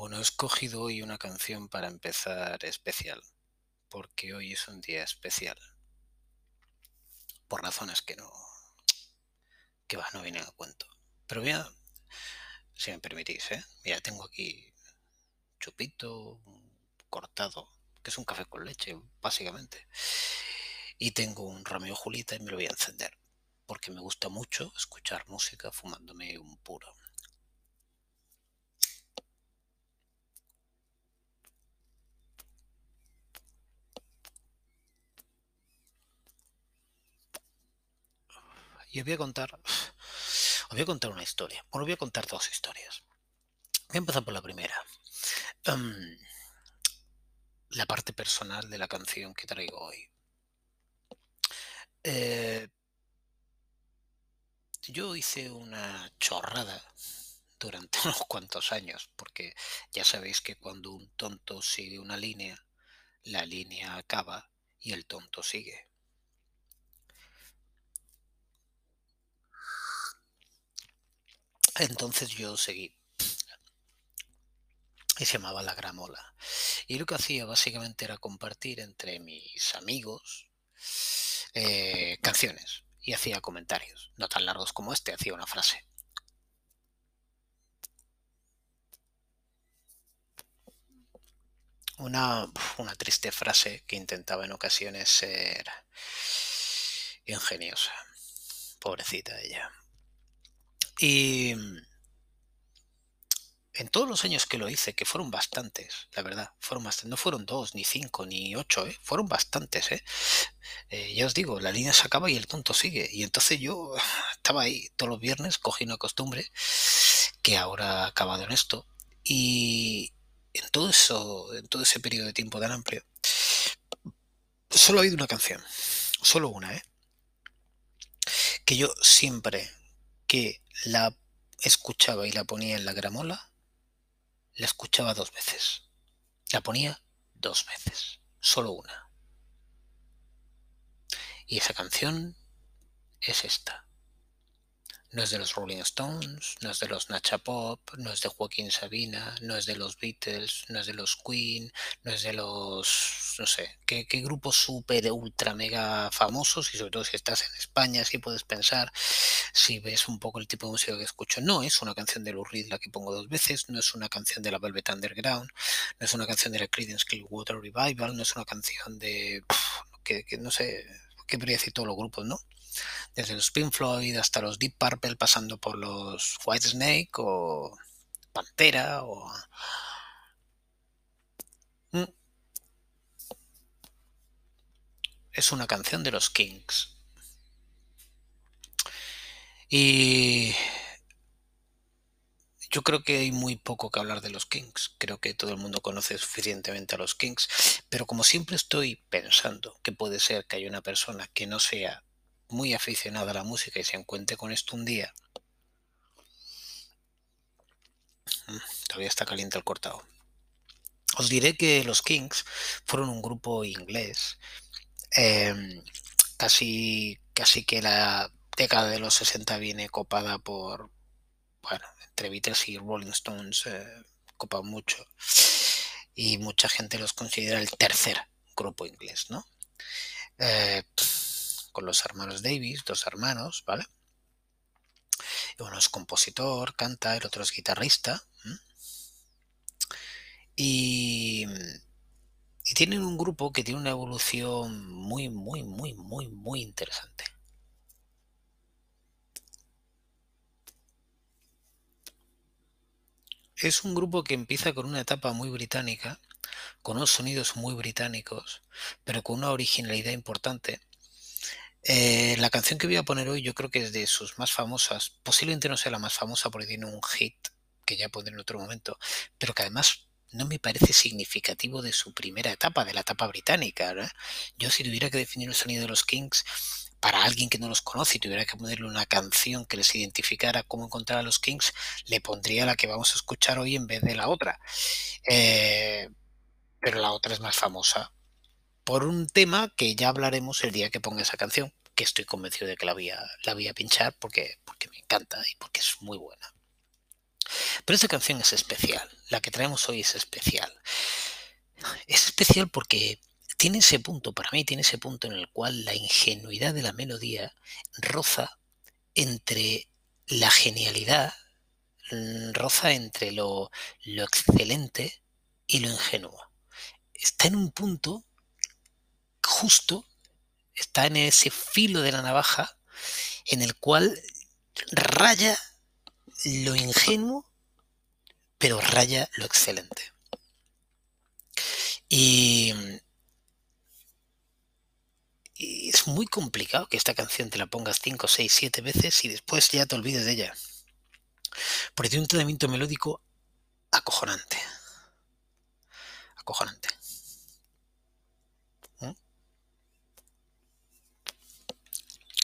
Bueno, he escogido hoy una canción para empezar especial, porque hoy es un día especial. Por razones que no. que va, no vienen a cuento. Pero mira, si me permitís, ¿eh? Mira, tengo aquí chupito cortado, que es un café con leche, básicamente. Y tengo un Romeo Julita y me lo voy a encender, porque me gusta mucho escuchar música fumándome un puro. Y os voy a contar, os voy a contar una historia. Bueno, os voy a contar dos historias. Voy a empezar por la primera. Em, la parte personal de la canción que traigo hoy. Eh, yo hice una chorrada durante unos cuantos años, porque ya sabéis que cuando un tonto sigue una línea, la línea acaba y el tonto sigue. Entonces yo seguí. Y se llamaba La Gramola. Y lo que hacía básicamente era compartir entre mis amigos eh, canciones. Y hacía comentarios. No tan largos como este, hacía una frase. Una, una triste frase que intentaba en ocasiones ser ingeniosa. Pobrecita ella. Y en todos los años que lo hice, que fueron bastantes, la verdad, fueron bastantes, no fueron dos, ni cinco, ni ocho, ¿eh? fueron bastantes. ¿eh? ¿eh? ya os digo, la línea se acaba y el tonto sigue. Y entonces yo estaba ahí todos los viernes, cogí una costumbre que ahora ha acabado en esto. Y en todo eso, en todo ese periodo de tiempo tan amplio, solo ha habido una canción, solo una, ¿eh? que yo siempre que la escuchaba y la ponía en la gramola, la escuchaba dos veces. La ponía dos veces, solo una. Y esa canción es esta. No es de los Rolling Stones, no es de los Nacha Pop, no es de Joaquín Sabina, no es de los Beatles, no es de los Queen, no es de los, no sé, qué, qué grupos súper, ultra, mega famosos y sobre todo si estás en España, si puedes pensar, si ves un poco el tipo de música que escucho. No es una canción de Lou Reed la que pongo dos veces, no es una canción de la Velvet Underground, no es una canción de la Creedence Clearwater Revival, no es una canción de, que, que no sé, qué podría decir todos los grupos, ¿no? Desde los Pink Floyd hasta los Deep Purple, pasando por los White Snake o Pantera o... Mm. Es una canción de los Kings. Y yo creo que hay muy poco que hablar de los Kings. Creo que todo el mundo conoce suficientemente a los Kings. Pero como siempre estoy pensando que puede ser que haya una persona que no sea muy aficionado a la música y se encuentre con esto un día, mm, todavía está caliente el cortado. Os diré que los Kings fueron un grupo inglés. Em, casi, casi que la década de los 60 viene copada por, bueno, entre Beatles y Rolling Stones, eh, copa mucho. Y mucha gente los considera el tercer grupo inglés, ¿no? Eh, con los hermanos Davis, dos hermanos, ¿vale? Uno es compositor, canta, el otro es guitarrista. Y, y tienen un grupo que tiene una evolución muy, muy, muy, muy, muy interesante. Es un grupo que empieza con una etapa muy británica, con unos sonidos muy británicos, pero con una originalidad importante eh, la canción que voy a poner hoy yo creo que es de sus más famosas. Posiblemente no sea la más famosa porque tiene un hit que ya pondré en otro momento, pero que además no me parece significativo de su primera etapa, de la etapa británica. Yo si tuviera que definir el sonido de los Kings para alguien que no los conoce y tuviera que ponerle una canción que les identificara cómo encontrar a los Kings, le pondría la que vamos a escuchar hoy en vez de la otra. Eh, pero la otra es más famosa por un tema que ya hablaremos el día que ponga esa canción, que estoy convencido de que la voy a, la voy a pinchar porque, porque me encanta y porque es muy buena. Pero esta canción es especial, la que traemos hoy es especial. Es especial porque tiene ese punto, para mí tiene ese punto en el cual la ingenuidad de la melodía roza entre la genialidad, roza entre lo, lo excelente y lo ingenuo. Está en un punto justo, está en ese filo de la navaja en el cual raya lo ingenuo, pero raya lo excelente. Y, es muy complicado que esta canción te la pongas 5, 6, 7 veces y después ya te olvides de ella. Porque tiene un tratamiento melódico acojonante. Acojonante.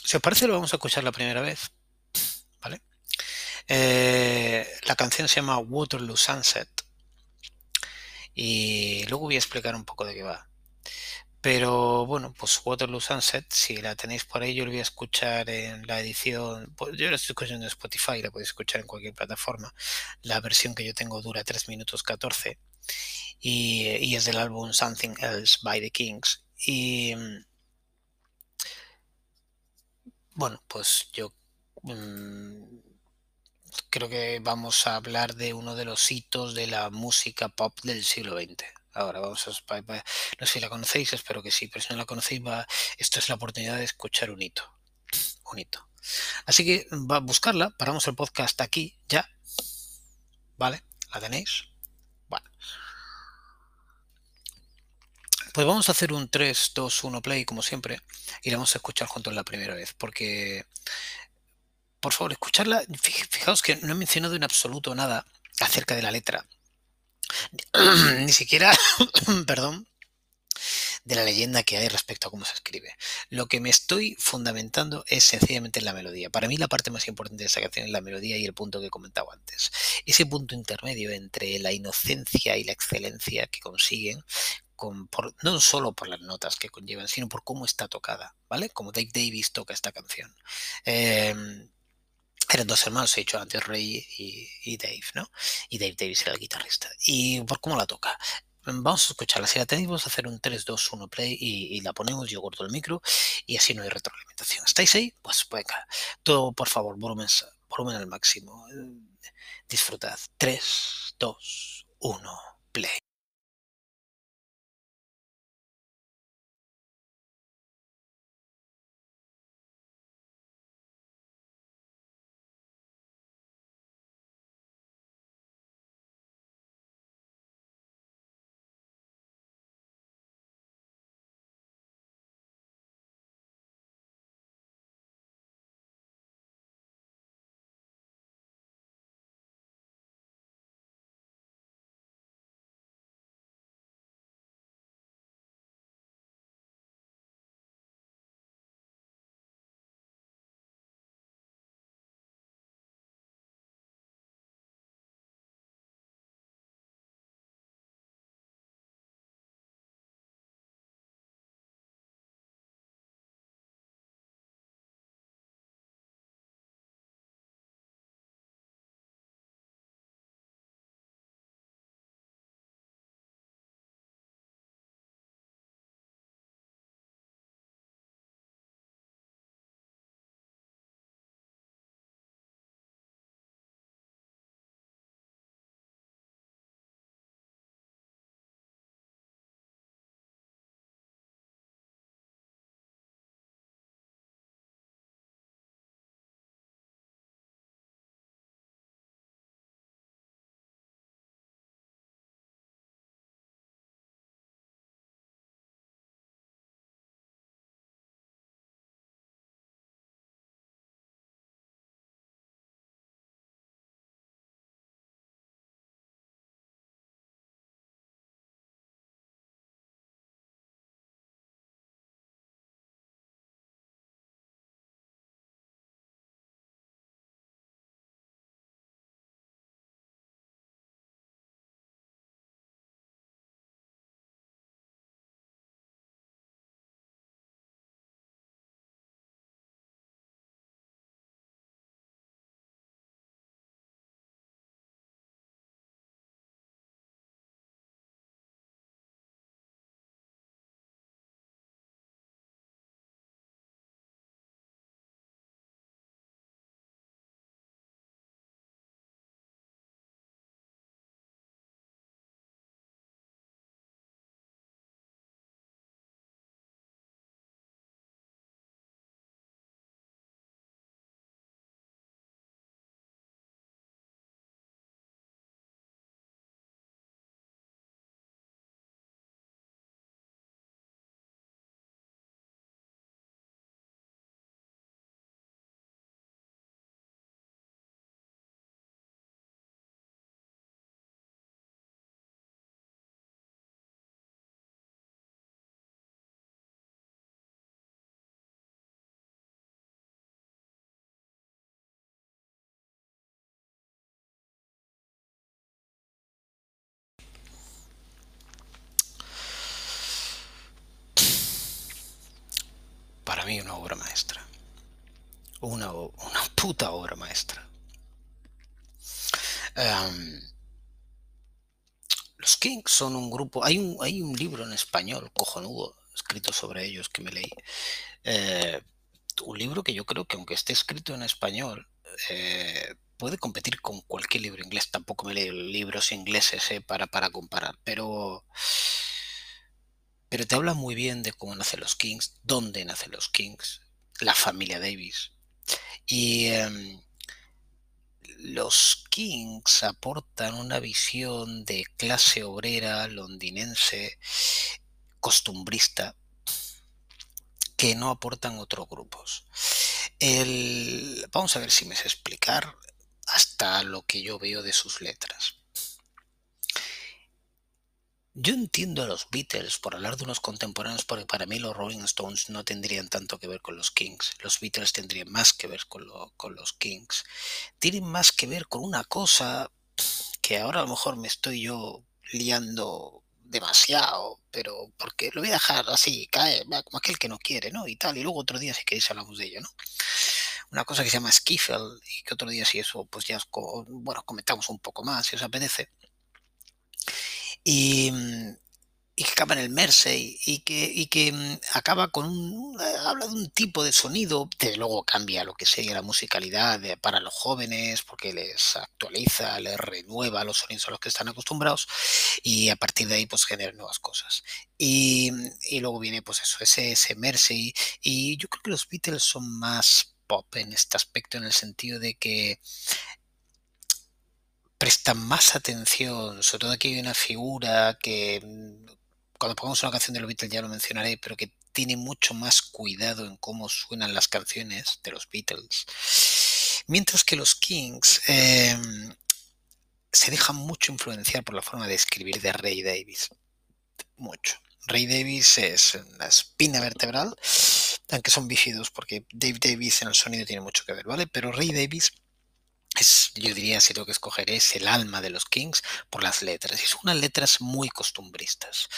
Si os parece, lo vamos a escuchar la primera vez. ¿Vale? Eh, la canción se llama Waterloo Sunset. Y luego voy a explicar un poco de qué va. Pero bueno, pues Waterloo Sunset, si la tenéis por ahí, yo lo voy a escuchar en la edición. Pues yo la estoy escuchando en Spotify, la podéis escuchar en cualquier plataforma. La versión que yo tengo dura 3 minutos 14 y, y es del álbum Something Else by the Kings. Y bueno, pues yo mmm, creo que vamos a hablar de uno de los hitos de la música pop del siglo XX. Ahora vamos a... No sé si la conocéis, espero que sí, pero si no la conocéis, va, esto es la oportunidad de escuchar un hito. Un hito. Así que va a buscarla, paramos el podcast aquí, ya. ¿Vale? ¿La tenéis? Bueno. Pues vamos a hacer un 3, 2, 1 play, como siempre, y la vamos a escuchar juntos la primera vez, porque por favor, escucharla. Fijaos que no he mencionado en absoluto nada acerca de la letra. Ni siquiera, perdón, de la leyenda que hay respecto a cómo se escribe. Lo que me estoy fundamentando es sencillamente en la melodía. Para mí la parte más importante de esta canción es la melodía y el punto que he comentado antes. Ese punto intermedio entre la inocencia y la excelencia que consiguen no solo por las notas que conllevan, sino por cómo está tocada, ¿vale? Como Dave Davis toca esta canción. Eh, eran dos hermanos, he dicho antes, Ray y, Dave, ¿no? Y Dave Davis era el guitarrista. Y por cómo la toca. Vamos a escucharla. Si la tenéis, vamos a hacer un 3, 2, 1 play y, la ponemos. Yo corto el micro y así no hay retroalimentación. ¿Estáis ahí? Pues venga. Todo, por favor, volumen, volumen al máximo. Disfrutad. 3, 2, 1, una obra maestra. Una, una puta obra maestra. Em, los Kings son un grupo. Hay un, hay un libro en español, cojonudo, escrito sobre ellos que me leí. Eh, un libro que yo creo que aunque esté escrito en español, eh, puede competir con cualquier libro inglés. Tampoco me leo libros ingleses para, para comparar, pero, pero te habla muy bien de cómo nacen los Kings, dónde nacen los Kings, la familia Davis. Y em, los Kings aportan una visión de clase obrera londinense costumbrista que no aportan otros grupos. vamos a ver si me sé explicar hasta lo que yo veo de sus letras. Yo entiendo a los Beatles por hablar de unos contemporáneos, porque para mí los Rolling Stones no tendrían tanto que ver con los Kings. Los Beatles tendrían más que ver con, los Kings. Tienen más que ver con una cosa que ahora a lo mejor me estoy yo liando demasiado, pero porque lo voy a dejar así, cae, como aquel que no quiere, ¿no? Y tal, y luego otro día si queréis hablamos de ello, ¿no? Una cosa que se llama Skiffle, y que otro día si eso, pues ya, bueno, comentamos un poco más, si os apetece. Y, mm, y que acaba en el Mersey y que, y que mm, acaba con un, eh, habla de un tipo de sonido, que luego cambia lo que sería la musicalidad para los jóvenes, porque les actualiza, les renueva los sonidos a los que están acostumbrados y a partir de ahí pues genera nuevas cosas. Y, y luego viene pues eso, ese, ese Mersey y yo creo que los Beatles son más pop en este aspecto en el sentido de que prestan más atención, sobre todo aquí hay una figura que mm, cuando pongamos una canción de los Beatles ya lo mencionaré, pero que tiene mucho más cuidado en cómo suenan las canciones de los Beatles. Mientras que los Kings em, se dejan mucho influenciar por la forma de escribir de Ray Davis. Mucho. Ray Davis es la espina vertebral, aunque son bífidos, porque Dave Davis en el sonido tiene mucho que ver, ¿vale? Pero Ray Davis es, yo diría, si tengo que escoger, es el alma de los Kings por las letras. Y son unas letras muy costumbristas.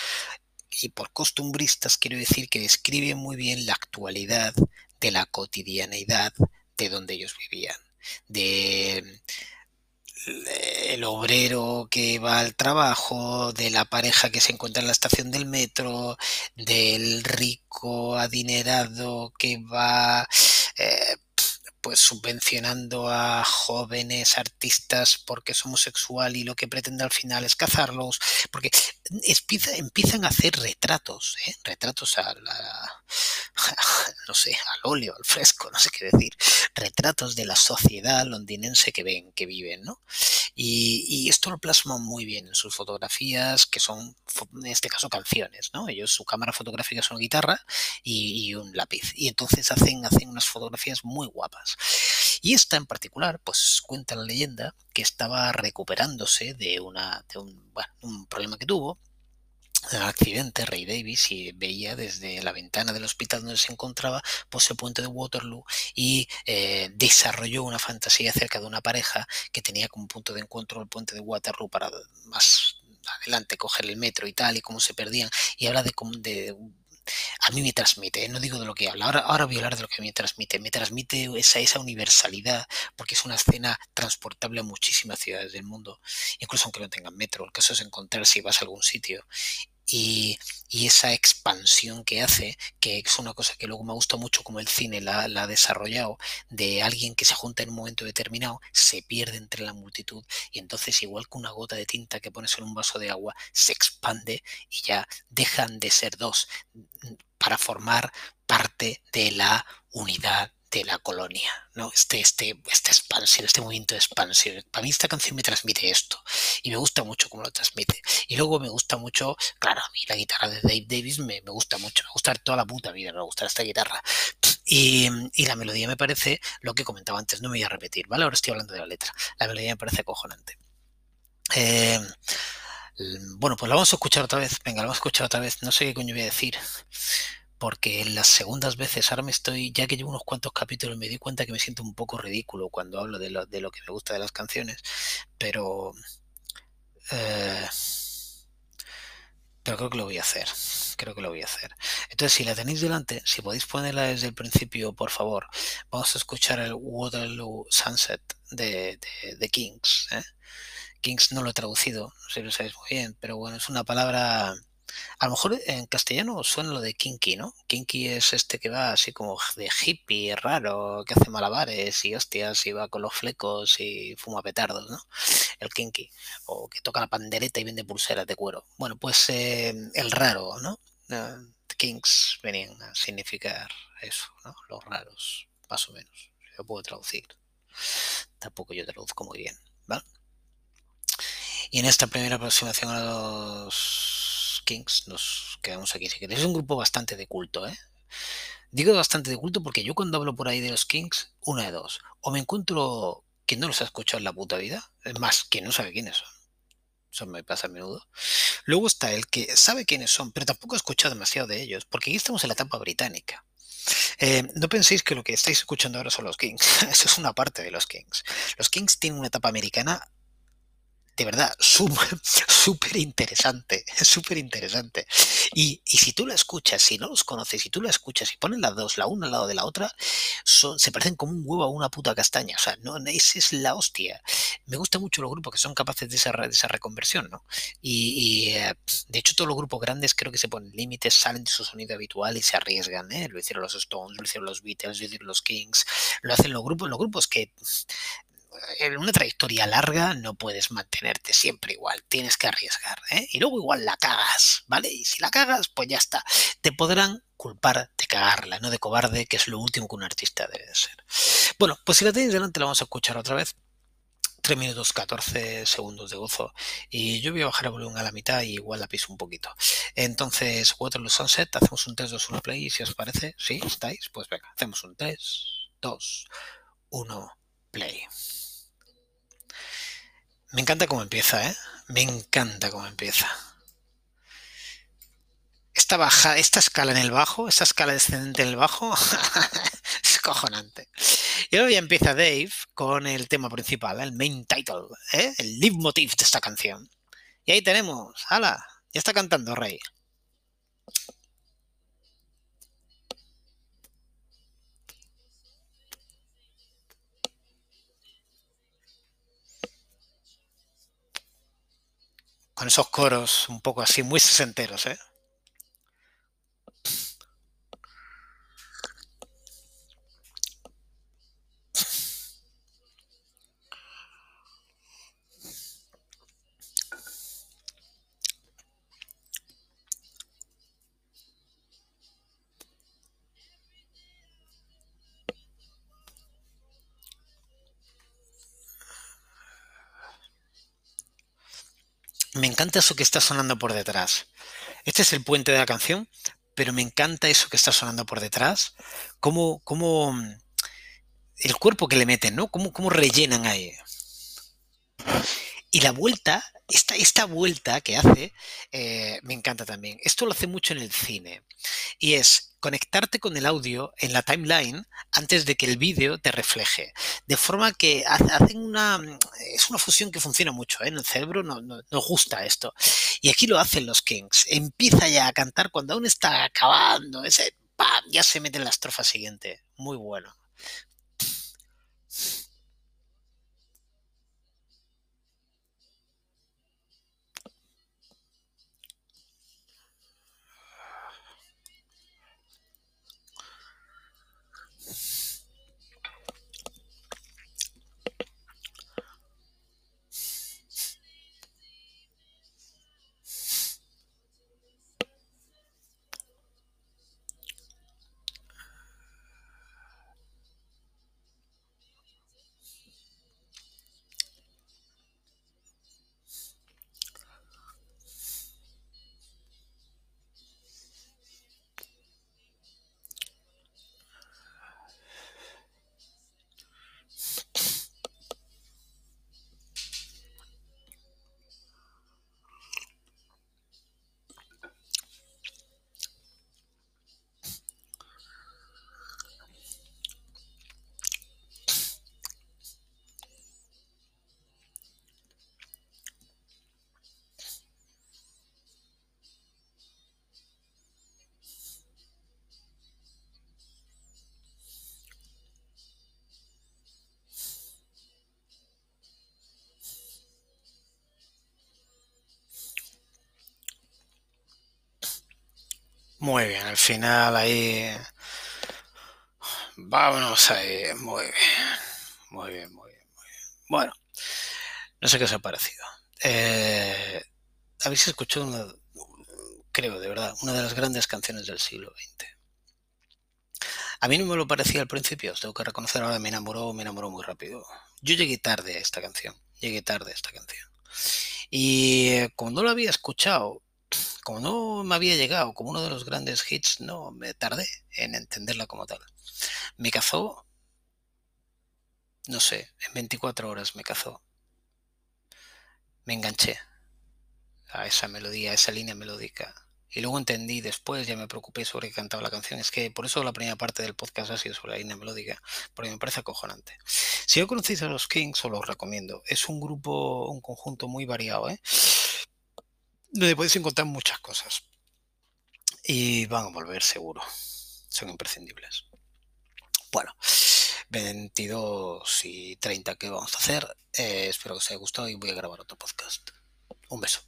Y por costumbristas quiero decir que describen muy bien la actualidad de la cotidianeidad de donde ellos vivían. De el obrero que va al trabajo, de la pareja que se encuentra en la estación del metro, del rico adinerado que va eh, pues subvencionando a jóvenes artistas porque es homosexual y lo que pretende al final es cazarlos, porque empiezan a hacer retratos, ¿eh? retratos a la, no sé, al óleo, al fresco, no sé qué decir, retratos de la sociedad londinense que ven, que viven, ¿no? Y, esto lo plasman muy bien en sus fotografías, que son, en este caso, canciones, ¿no? Ellos, su cámara fotográfica es una guitarra y, y un lápiz, y entonces hacen, hacen unas fotografías muy guapas. Y esta en particular, pues cuenta la leyenda que estaba recuperándose de, una, de un, problema que tuvo, un accidente, Ray Davis, y veía desde la ventana del hospital donde se encontraba pues el puente de Waterloo y eh, desarrolló una fantasía acerca de una pareja que tenía como punto de encuentro el puente de Waterloo para más adelante coger el metro y tal y cómo se perdían y habla de, de a mí me transmite, no digo de lo que habla, ahora, ahora voy a hablar de lo que me transmite, me transmite esa, esa universalidad, porque es una escena transportable a muchísimas ciudades del mundo, incluso aunque no tengan metro, el caso es encontrar si vas a algún sitio y, esa expansión que hace, que es una cosa que luego me gusta mucho como el cine la, ha desarrollado, de alguien que se junta en un momento determinado, se pierde entre la multitud y entonces igual que una gota de tinta que pones en un vaso de agua, se expande y ya dejan de ser dos para formar parte de la unidad de la colonia, ¿no? Este, este, esta expansión, este movimiento de expansión. Para mí esta canción me transmite esto y me gusta mucho cómo lo transmite. Y luego me gusta mucho, claro, a mí la guitarra de Dave Davis me, me gusta mucho, me gusta toda la puta vida, me gusta esta guitarra. Y, y, la melodía me parece lo que comentaba antes, no me voy a repetir, ¿vale? Ahora estoy hablando de la letra. La melodía me parece acojonante. Eh, bueno, pues la vamos a escuchar otra vez. Venga, la vamos a escuchar otra vez. No sé qué coño voy a decir porque en las segundas veces, ahora me estoy, ya que llevo unos cuantos capítulos, me di cuenta que me siento un poco ridículo cuando hablo de lo, de lo que me gusta de las canciones, pero... Eh, pero creo que lo voy a hacer. creo que lo voy a hacer. Entonces, si la tenéis delante, si podéis ponerla desde el principio, por favor, vamos a escuchar el Waterloo Sunset de, de, Kings. ¿eh? Kings no lo he traducido, no sé si lo sabéis muy bien, pero bueno, es una palabra a lo mejor en castellano suena lo de kinky, ¿no? Kinky es este que va así como de hippie, raro, que hace malabares y hostias y va con los flecos y fuma petardos, ¿no? El kinky. O que toca la pandereta y vende pulseras de cuero. Bueno, pues eh, el raro, ¿no? Uh, Kings venían a significar eso, ¿no? Los raros, más o menos. Yo puedo traducir. Tampoco yo traduzco muy bien, ¿vale? Y en esta primera aproximación a los Kings, nos quedamos aquí. Es un grupo bastante de culto, ¿eh? Digo bastante de culto porque yo cuando hablo por ahí de los Kings, una de dos. O me encuentro que no los ha escuchado en la puta vida. Es más, que no sabe quiénes son. Eso me pasa a menudo. Luego está el que sabe quiénes son, pero tampoco ha escuchado demasiado de ellos, porque aquí estamos en la etapa británica. Eh, no penséis que lo que estáis escuchando ahora son los Kings. Eso es una parte de los Kings. Los Kings tienen una etapa americana de verdad, súper interesante, súper interesante. Y, si tú la escuchas, si no los conoces, si tú la escuchas y pones las dos, la una al lado de la otra, son, se parecen como un huevo a una puta castaña. O sea, no, esa es la hostia. Me gustan mucho los grupos que son capaces de esa, esa reconversión, ¿no? Y, eh, de hecho, todos los grupos grandes creo que se ponen límites, salen de su sonido habitual y se arriesgan, ¿eh? Lo hicieron los Stones, lo hicieron los Beatles, lo hicieron los Kings, lo hacen los grupos, los grupos que en una trayectoria larga no puedes mantenerte siempre igual, tienes que arriesgar, ¿eh? Y luego igual la cagas, ¿vale? Y si la cagas, pues ya está. Te podrán culpar de cagarla, no de cobarde, que es lo último que un artista debe de ser. Bueno, pues si la tenéis delante la vamos a escuchar otra vez. 3 minutos 14 segundos de gozo y yo voy a bajar el volumen a la mitad y igual la piso un poquito entonces Waterloo Sunset hacemos un 3, 2, 1 play si os parece ¿sí? ¿estáis? pues venga hacemos un 3, 2, 1 play me encanta cómo empieza, ¿eh? Me encanta cómo empieza. Esta baja, esta escala en el bajo, esta escala descendente en el bajo, es cojonante. Y luego ya empieza Dave con el tema principal, el main title, ¿eh? el leitmotiv de esta canción. Y ahí tenemos, ¡hala! Ya está cantando Rey. Con esos coros un poco así, muy sesenteros, ¿eh? Me encanta eso que está sonando por detrás. Este es el puente de la canción, pero me encanta eso que está sonando por detrás. Cómo, cómo el cuerpo que le meten, ¿no? Cómo, cómo rellenan ahí. Y la vuelta, esta, esta vuelta que hace, eh, me encanta también. Esto lo hace mucho en el cine. Y es conectarte con el audio en la timeline antes de que el vídeo te refleje. De forma que hacen una... Es una fusión que funciona mucho. ¿eh? En el cerebro no, nos gusta esto. Y aquí lo hacen los Kings. Empieza ya a cantar cuando aún está acabando. Ese, ¡pam! Ya se mete en la estrofa siguiente. Muy bueno. Muy bien, al final ahí. Vámonos ahí. Muy bien. Muy bien, muy bien, muy bien. Bueno, no sé qué os ha parecido. Eh, Habéis escuchado una, creo de verdad, una de las grandes canciones del siglo XX. A mí no me lo parecía al principio, os tengo que reconocer ahora, me enamoró, me enamoró muy rápido. Yo llegué tarde a esta canción, llegué tarde a esta canción. Y eh, no lo había escuchado, como no me había llegado como uno de los grandes hits, no me tardé en entenderla como tal. Me cazó, no sé, en 24 horas me cazó. Me enganché a esa melodía, a esa línea melódica. Y luego entendí después, ya me preocupé sobre qué cantaba la canción. Es que por eso la primera parte del podcast ha sido sobre la línea melódica, porque me parece acojonante. Si no conocéis a los Kings, os los recomiendo. Es un grupo, un conjunto muy variado, ¿eh? Donde podéis encontrar muchas cosas. Y van a volver seguro. Son imprescindibles. Bueno, 22 y 30 que vamos a hacer. Eh, espero que os haya gustado y voy a grabar otro podcast. Un beso.